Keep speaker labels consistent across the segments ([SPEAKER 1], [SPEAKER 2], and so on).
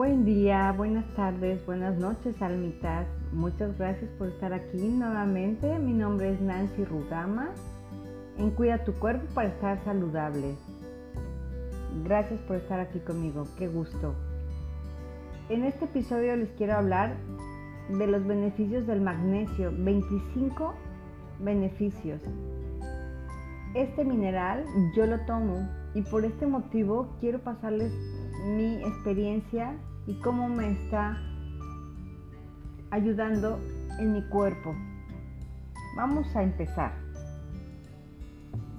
[SPEAKER 1] Buen día, buenas tardes, buenas noches, almitas. Muchas gracias por estar aquí nuevamente. Mi nombre es Nancy Rugama en Cuida tu cuerpo para estar saludable. Gracias por estar aquí conmigo, qué gusto. En este episodio les quiero hablar de los beneficios del magnesio, 25 beneficios. Este mineral yo lo tomo y por este motivo quiero pasarles mi experiencia y cómo me está ayudando en mi cuerpo. Vamos a empezar.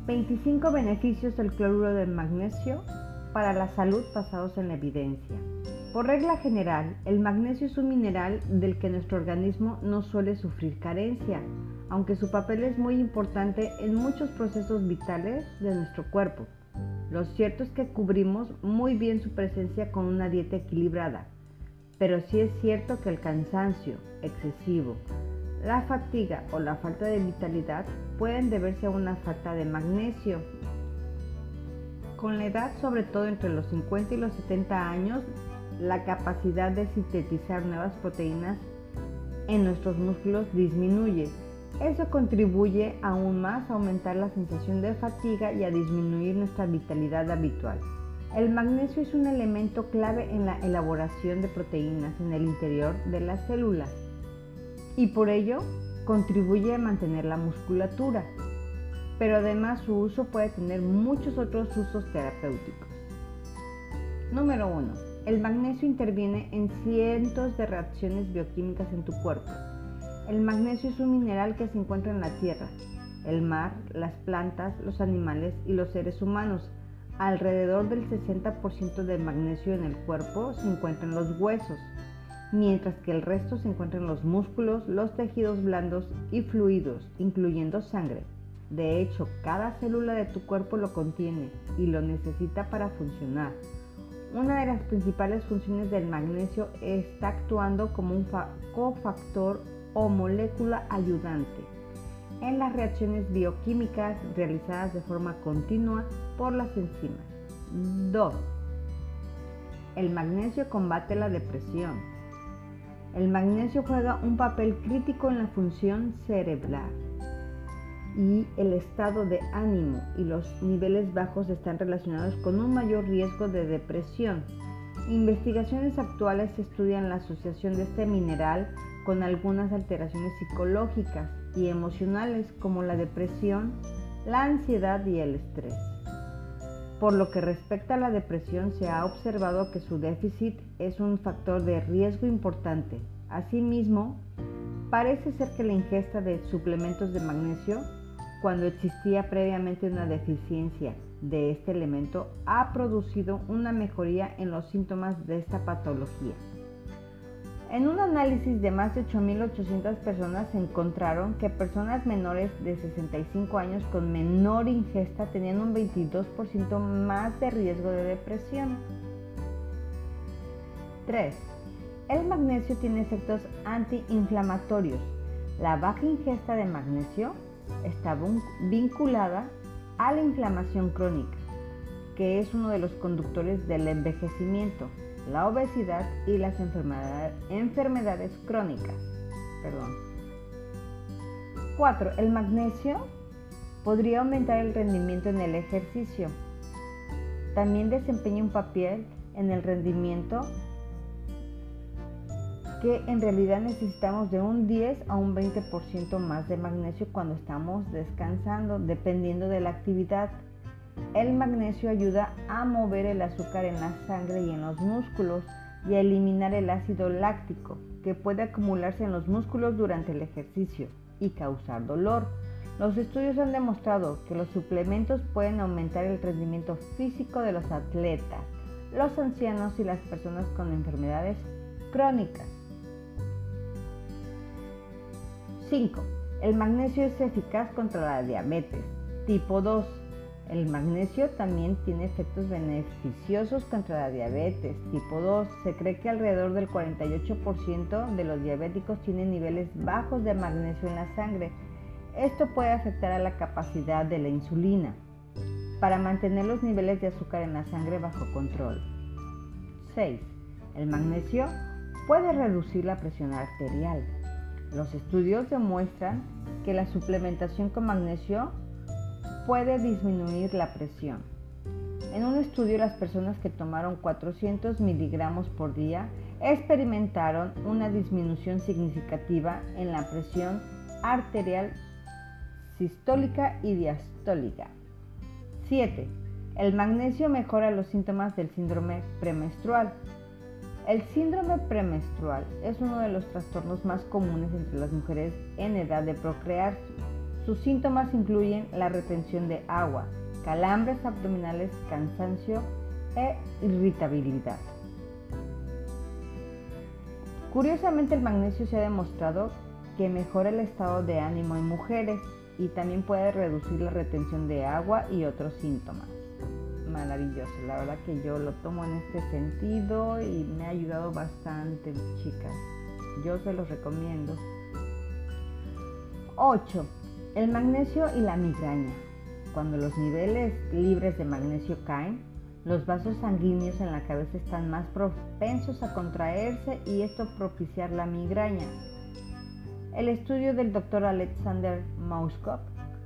[SPEAKER 1] 25 beneficios del cloruro de magnesio para la salud basados en la evidencia. Por regla general, el magnesio es un mineral del que nuestro organismo no suele sufrir carencia, aunque su papel es muy importante en muchos procesos vitales de nuestro cuerpo. Lo cierto es que cubrimos muy bien su presencia con una dieta equilibrada, pero sí es cierto que el cansancio excesivo, la fatiga o la falta de vitalidad pueden deberse a una falta de magnesio. Con la edad, sobre todo entre los 50 y los 70 años, la capacidad de sintetizar nuevas proteínas en nuestros músculos disminuye. Eso contribuye aún más a aumentar la sensación de fatiga y a disminuir nuestra vitalidad habitual. El magnesio es un elemento clave en la elaboración de proteínas en el interior de las células y por ello contribuye a mantener la musculatura, pero además su uso puede tener muchos otros usos terapéuticos. Número 1 el magnesio interviene en cientos de reacciones bioquímicas en tu cuerpo. El magnesio es un mineral que se encuentra en la tierra, el mar, las plantas, los animales y los seres humanos. Alrededor del 60% del magnesio en el cuerpo se encuentra en los huesos, mientras que el resto se encuentra en los músculos, los tejidos blandos y fluidos, incluyendo sangre. De hecho, cada célula de tu cuerpo lo contiene y lo necesita para funcionar. Una de las principales funciones del magnesio está actuando como un cofactor o molécula ayudante en las reacciones bioquímicas realizadas de forma continua por las enzimas. 2. El magnesio combate la depresión. El magnesio juega un papel crítico en la función cerebral y el estado de ánimo y los niveles bajos están relacionados con un mayor riesgo de depresión. Investigaciones actuales estudian la asociación de este mineral con algunas alteraciones psicológicas y emocionales como la depresión, la ansiedad y el estrés. Por lo que respecta a la depresión, se ha observado que su déficit es un factor de riesgo importante. Asimismo, parece ser que la ingesta de suplementos de magnesio cuando existía previamente una deficiencia de este elemento, ha producido una mejoría en los síntomas de esta patología. En un análisis de más de 8.800 personas se encontraron que personas menores de 65 años con menor ingesta tenían un 22% más de riesgo de depresión. 3. El magnesio tiene efectos antiinflamatorios. La baja ingesta de magnesio está vinculada a la inflamación crónica, que es uno de los conductores del envejecimiento, la obesidad y las enfermedades, crónicas. Perdón. 4. El magnesio podría aumentar el rendimiento en el ejercicio. También desempeña un papel en el rendimiento que en realidad necesitamos de un 10 a un 20% más de magnesio cuando estamos descansando, dependiendo de la actividad. El magnesio ayuda a mover el azúcar en la sangre y en los músculos y a eliminar el ácido láctico que puede acumularse en los músculos durante el ejercicio y causar dolor. Los estudios han demostrado que los suplementos pueden aumentar el rendimiento físico de los atletas, los ancianos y las personas con enfermedades crónicas. 5. El magnesio es eficaz contra la diabetes. Tipo 2. El magnesio también tiene efectos beneficiosos contra la diabetes. Tipo 2. Se cree que alrededor del 48% de los diabéticos tienen niveles bajos de magnesio en la sangre. Esto puede afectar a la capacidad de la insulina para mantener los niveles de azúcar en la sangre bajo control. 6. El magnesio puede reducir la presión arterial. Los estudios demuestran que la suplementación con magnesio puede disminuir la presión. En un estudio las personas que tomaron 400 miligramos por día experimentaron una disminución significativa en la presión arterial sistólica y diastólica. 7. El magnesio mejora los síntomas del síndrome premenstrual. El síndrome premenstrual es uno de los trastornos más comunes entre las mujeres en edad de procrear. Sus síntomas incluyen la retención de agua, calambres abdominales, cansancio e irritabilidad. Curiosamente el magnesio se ha demostrado que mejora el estado de ánimo en mujeres y también puede reducir la retención de agua y otros síntomas. Maravilloso, la verdad que yo lo tomo en este sentido y me ha ayudado bastante, chicas. Yo se los recomiendo. 8. El magnesio y la migraña. Cuando los niveles libres de magnesio caen, los vasos sanguíneos en la cabeza están más propensos a contraerse y esto propiciar la migraña. El estudio del Dr. Alexander Mauskop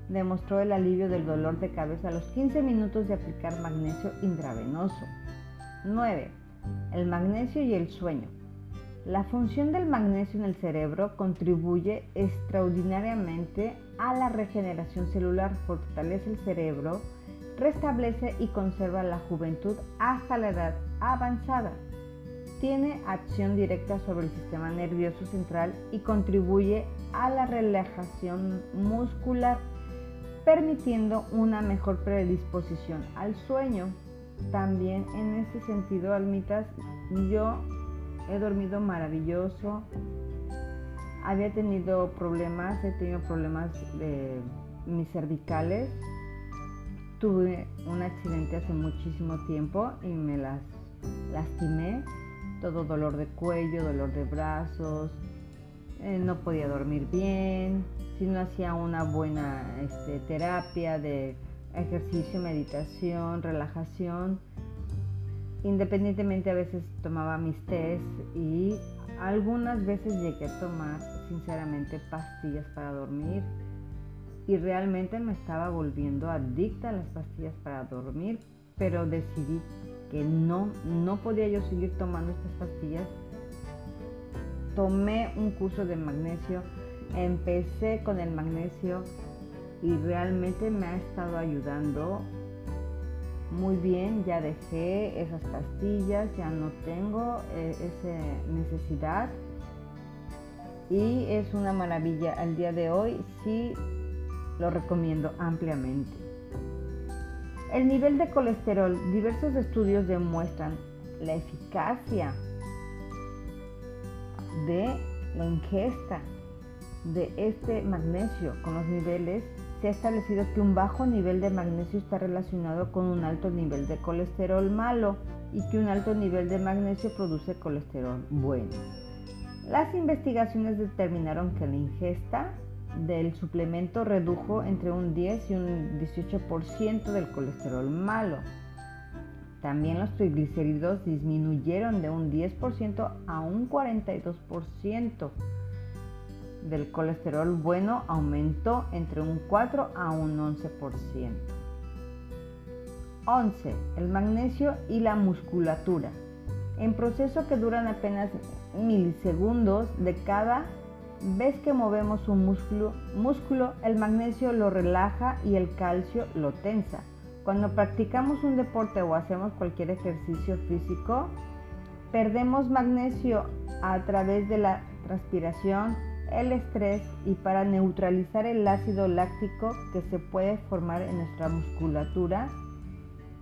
[SPEAKER 1] demostró el alivio del dolor de cabeza a los 15 minutos de aplicar magnesio intravenoso. 9. El magnesio y el sueño. La función del magnesio en el cerebro contribuye extraordinariamente a la regeneración celular, fortalece el cerebro, restablece y conserva la juventud hasta la edad avanzada tiene acción directa sobre el sistema nervioso central y contribuye a la relajación muscular, permitiendo una mejor predisposición al sueño. También en este sentido, almitas, yo he dormido maravilloso. Había tenido problemas, he tenido problemas de mis cervicales. Tuve un accidente hace muchísimo tiempo y me las lastimé todo dolor de cuello, dolor de brazos, eh, no podía dormir bien, si no hacía una buena este, terapia de ejercicio, meditación, relajación, independientemente a veces tomaba mis test y algunas veces llegué a tomar sinceramente pastillas para dormir. Y realmente me estaba volviendo adicta a las pastillas para dormir, pero decidí que no, no podía yo seguir tomando estas pastillas, tomé un curso de magnesio, empecé con el magnesio y realmente me ha estado ayudando muy bien, ya dejé esas pastillas, ya no tengo eh, esa necesidad y es una maravilla. Al día de hoy sí lo recomiendo ampliamente. El nivel de colesterol. Diversos estudios demuestran la eficacia de la ingesta de este magnesio con los niveles. Se ha establecido que un bajo nivel de magnesio está relacionado con un alto nivel de colesterol malo y que un alto nivel de magnesio produce colesterol bueno. Las investigaciones determinaron que la ingesta del suplemento redujo entre un 10 y un 18% del colesterol malo. También los triglicéridos disminuyeron de un 10% a un 42%. Del colesterol bueno aumentó entre un 4 a un 11%. 11. El magnesio y la musculatura. En procesos que duran apenas milisegundos de cada ves que movemos un músculo, músculo, el magnesio lo relaja y el calcio lo tensa. Cuando practicamos un deporte o hacemos cualquier ejercicio físico, perdemos magnesio a través de la transpiración, el estrés y para neutralizar el ácido láctico que se puede formar en nuestra musculatura,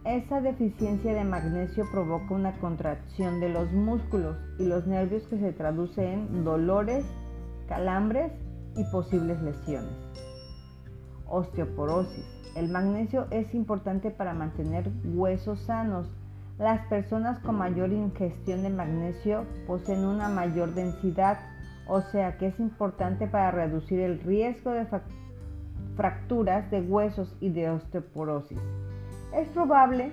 [SPEAKER 1] esa deficiencia de magnesio provoca una contracción de los músculos y los nervios que se traduce en dolores calambres y posibles lesiones. Osteoporosis. El magnesio es importante para mantener huesos sanos. Las personas con mayor ingestión de magnesio poseen una mayor densidad, o sea que es importante para reducir el riesgo de fracturas de huesos y de osteoporosis. Es probable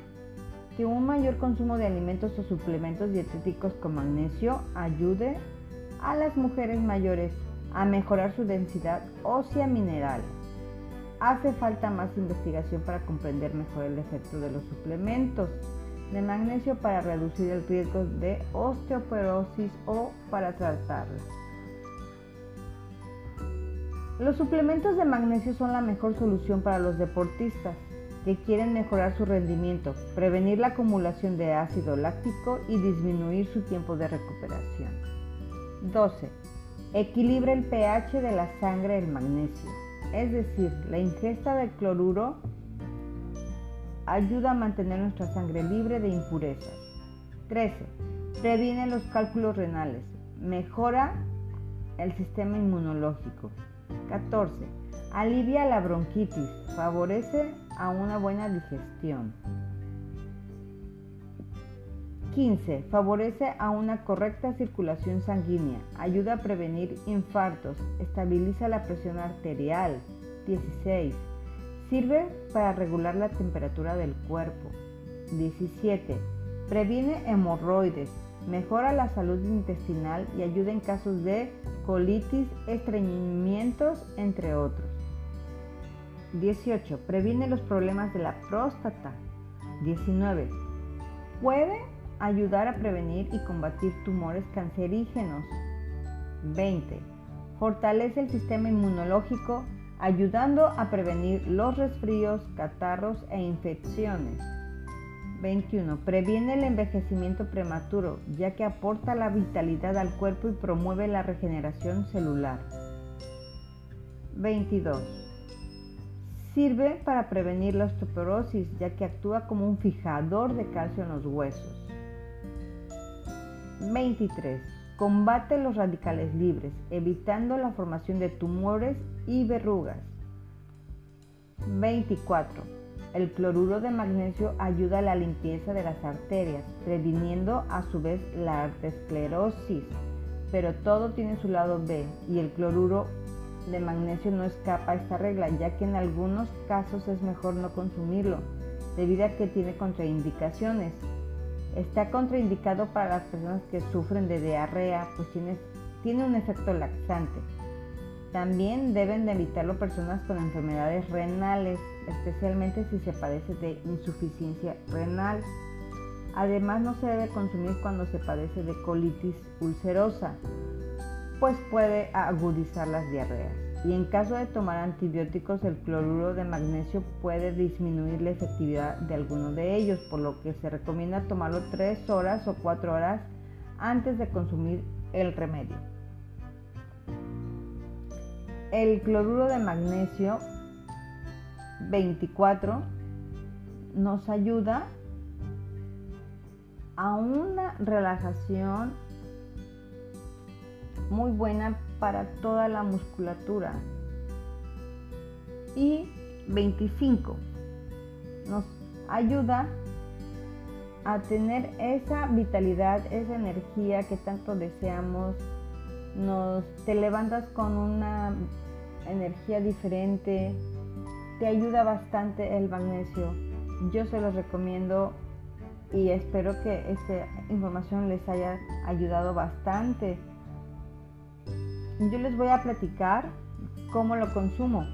[SPEAKER 1] que un mayor consumo de alimentos o suplementos dietéticos con magnesio ayude a las mujeres mayores a mejorar su densidad ósea mineral. Hace falta más investigación para comprender mejor el efecto de los suplementos de magnesio para reducir el riesgo de osteoporosis o para tratarla. Los suplementos de magnesio son la mejor solución para los deportistas que quieren mejorar su rendimiento, prevenir la acumulación de ácido láctico y disminuir su tiempo de recuperación. 12. Equilibra el pH de la sangre del magnesio, es decir, la ingesta de cloruro ayuda a mantener nuestra sangre libre de impurezas. 13. Previene los cálculos renales, mejora el sistema inmunológico. 14. Alivia la bronquitis, favorece a una buena digestión. 15. Favorece a una correcta circulación sanguínea, ayuda a prevenir infartos, estabiliza la presión arterial. 16. Sirve para regular la temperatura del cuerpo. 17. Previene hemorroides, mejora la salud intestinal y ayuda en casos de estreñimientos, entre otros. 18. Previene los problemas de la próstata. 19. Puede ayudar a prevenir y combatir tumores cancerígenos. 20. Fortalece el sistema inmunológico ayudando a prevenir los resfríos, catarros e infecciones. 21. Previene el envejecimiento prematuro, ya que aporta la vitalidad al cuerpo y promueve la regeneración celular. 22. Sirve para prevenir la osteoporosis, ya que actúa como un fijador de calcio en los huesos. 23. Combate los radicales libres, evitando la formación de tumores y verrugas. 24 el cloruro de magnesio ayuda a la limpieza de las arterias, previniendo a su vez la arteriosclerosis. Pero todo tiene su lado B y el cloruro de magnesio no escapa a esta regla, ya que en algunos casos es mejor no consumirlo, debido a que tiene contraindicaciones. Está contraindicado para las personas que sufren de diarrea, pues tiene, tiene un efecto laxante. También deben de evitarlo personas con enfermedades renales, especialmente si se padece de insuficiencia renal. Además no se debe consumir cuando se padece de colitis ulcerosa, pues puede agudizar las diarreas. Y en caso de tomar antibióticos, el cloruro de magnesio puede disminuir la efectividad de alguno de ellos, por lo que se recomienda tomarlo 3 horas o 4 horas antes de consumir el remedio. El cloruro de magnesio 24 nos ayuda a una relajación muy buena para toda la musculatura. Y 25 nos ayuda a tener esa vitalidad, esa energía que tanto deseamos. Nos te levantas con una energía diferente, te ayuda bastante el magnesio. Yo se los recomiendo y espero que esta información les haya ayudado bastante. Yo les voy a platicar cómo lo consumo.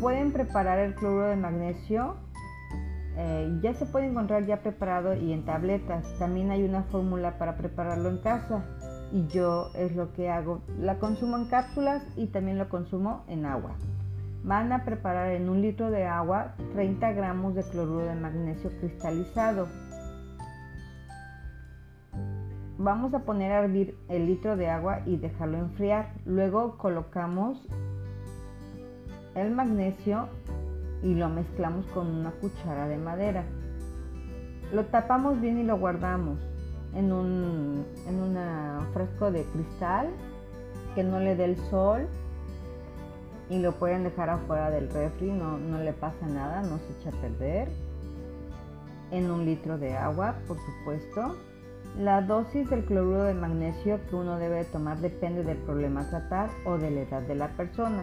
[SPEAKER 1] Pueden preparar el cloruro de magnesio. Eh, ya se puede encontrar ya preparado y en tabletas. También hay una fórmula para prepararlo en casa y yo es lo que hago. La consumo en cápsulas y también lo consumo en agua. Van a preparar en un litro de agua 30 gramos de cloruro de magnesio cristalizado. Vamos a poner a hervir el litro de agua y dejarlo enfriar. Luego colocamos el magnesio y lo mezclamos con una cuchara de madera. Lo tapamos bien y lo guardamos en un, en frasco de cristal que no le dé el sol y lo pueden dejar afuera del refri, no, no le pasa nada, no se echa a perder. En un litro de agua, por supuesto. La dosis del cloruro de magnesio que uno debe tomar depende del problema a tratar o de la edad de la persona.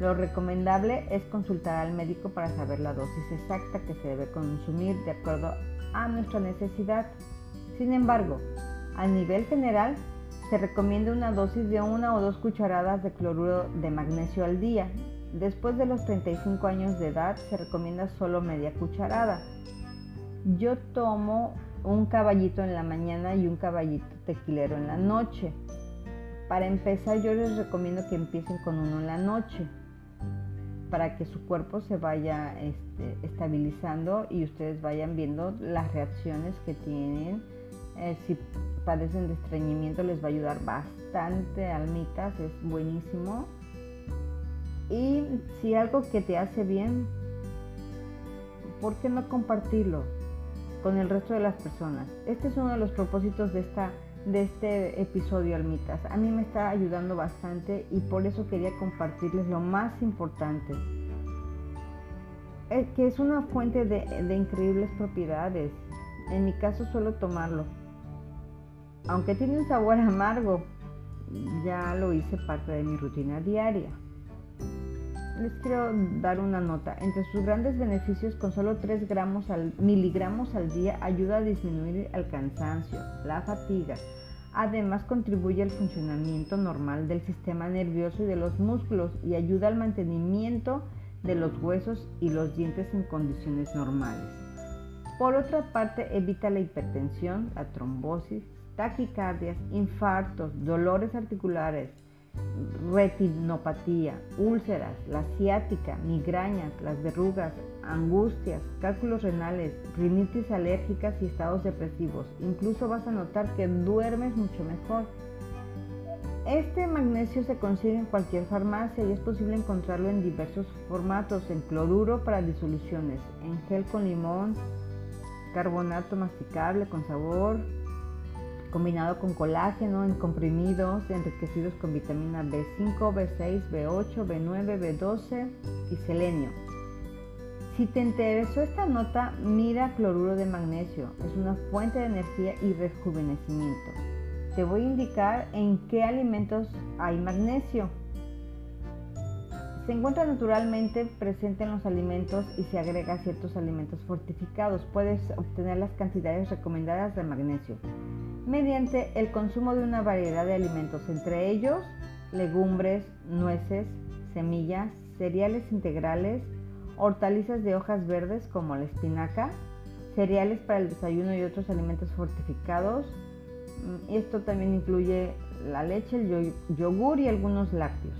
[SPEAKER 1] Lo recomendable es consultar al médico para saber la dosis exacta que se debe consumir de acuerdo a nuestra necesidad. Sin embargo, a nivel general, se recomienda una dosis de una o dos cucharadas de cloruro de magnesio al día. Después de los 35 años de edad se recomienda solo media cucharada. Yo tomo un caballito en la mañana y un caballito tequilero en la noche. Para empezar yo les recomiendo que empiecen con uno en la noche para que su cuerpo se vaya este, estabilizando y ustedes vayan viendo las reacciones que tienen. Eh, si padecen de estreñimiento les va a ayudar bastante, almitas, es buenísimo. Y si algo que te hace bien, ¿por qué no compartirlo con el resto de las personas? Este es uno de los propósitos de esta de este episodio Almitas. A mí me está ayudando bastante y por eso quería compartirles lo más importante. Es que es una fuente de increíbles propiedades. En mi caso suelo tomarlo. Aunque tiene un sabor amargo, ya lo hice parte de mi rutina diaria les quiero dar una nota. Entre sus grandes beneficios, con solo 3 gramos al, miligramos al día ayuda a disminuir el cansancio, la fatiga. Además contribuye al funcionamiento normal del sistema nervioso y de los músculos y ayuda al mantenimiento de los huesos y los dientes en condiciones normales. Por otra parte, evita la hipertensión, la trombosis, taquicardias, infartos, dolores articulares, retinopatía, úlceras, la ciática, migrañas, las verrugas, angustias, cálculos renales, rinitis alérgicas y estados depresivos. Incluso vas a notar que duermes mucho mejor. Este magnesio se consigue en cualquier farmacia y es posible encontrarlo en diversos formatos, en cloruro para disoluciones, en gel con limón, carbonato masticable con sabor, combinado con colágeno en comprimidos enriquecidos con vitamina B5, B6, B8, B9, B12 y selenio. Si te interesó esta nota, mira cloruro de magnesio. Es una fuente de energía y rejuvenecimiento. Te voy a indicar en qué alimentos hay magnesio. Se encuentra naturalmente presente en los alimentos y se agrega a ciertos alimentos fortificados. Puedes obtener las cantidades recomendadas de magnesio mediante el consumo de una variedad de alimentos, entre ellos legumbres, nueces, semillas, cereales integrales, hortalizas de hojas verdes como la espinaca, cereales para el desayuno y otros alimentos fortificados. Mm, esto también incluye la leche, el yogur y algunos lácteos.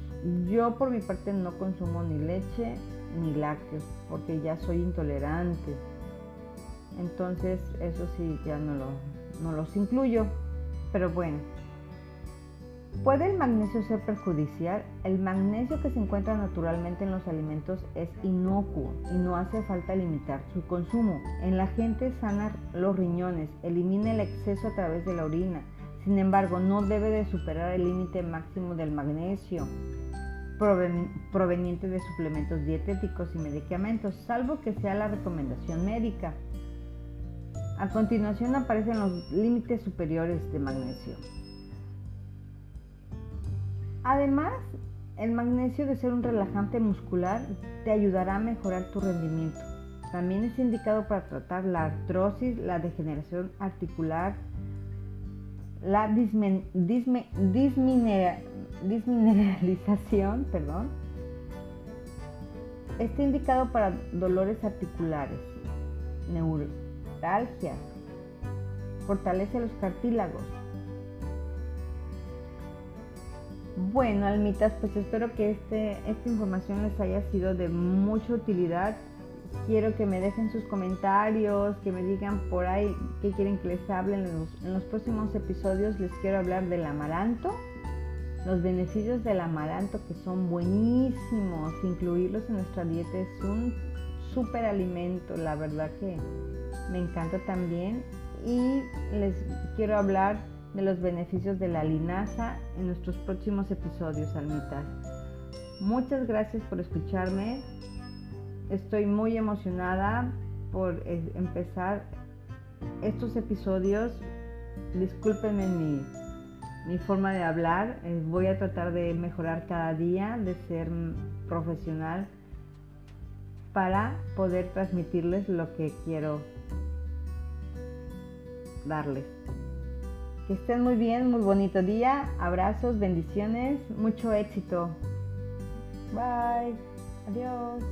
[SPEAKER 1] Yo por mi parte no consumo ni leche ni lácteos porque ya soy intolerante. Entonces eso sí ya no lo, no los incluyo, pero bueno. ¿Puede el magnesio ser perjudicial? El magnesio que se encuentra naturalmente en los alimentos es inocuo y no hace falta limitar su consumo. En la gente sana los riñones, elimina el exceso a través de la orina. Sin embargo, no debe de superar el límite máximo del magnesio proveniente de suplementos dietéticos y medicamentos, salvo que sea la recomendación médica. A continuación aparecen los límites superiores de magnesio. Además, el magnesio de ser un relajante muscular te ayudará a mejorar tu rendimiento. También es indicado para tratar la artrosis, la degeneración articular, la dismineralización, perdón. Está indicado para dolores articulares, neuro, fortalece los cartílagos. Bueno, almitas, pues espero que este, esta información les haya sido de mucha utilidad. Quiero que me dejen sus comentarios, que me digan por ahí qué quieren que les hablen. En los, en los próximos episodios les quiero hablar del amaranto, los beneficios del amaranto que son buenísimos. Incluirlos en nuestra dieta es un súper alimento, la verdad que me encanta también y les quiero hablar de los beneficios de la linaza en nuestros próximos episodios, almitas. Muchas gracias por escucharme. Estoy muy emocionada por empezar estos episodios. Discúlpenme mi, mi forma de hablar. Eh, voy a tratar de mejorar cada día, de ser profesional para poder transmitirles lo que quiero darles. Que estén muy bien, muy bonito día, abrazos, bendiciones, mucho éxito. Bye, adiós.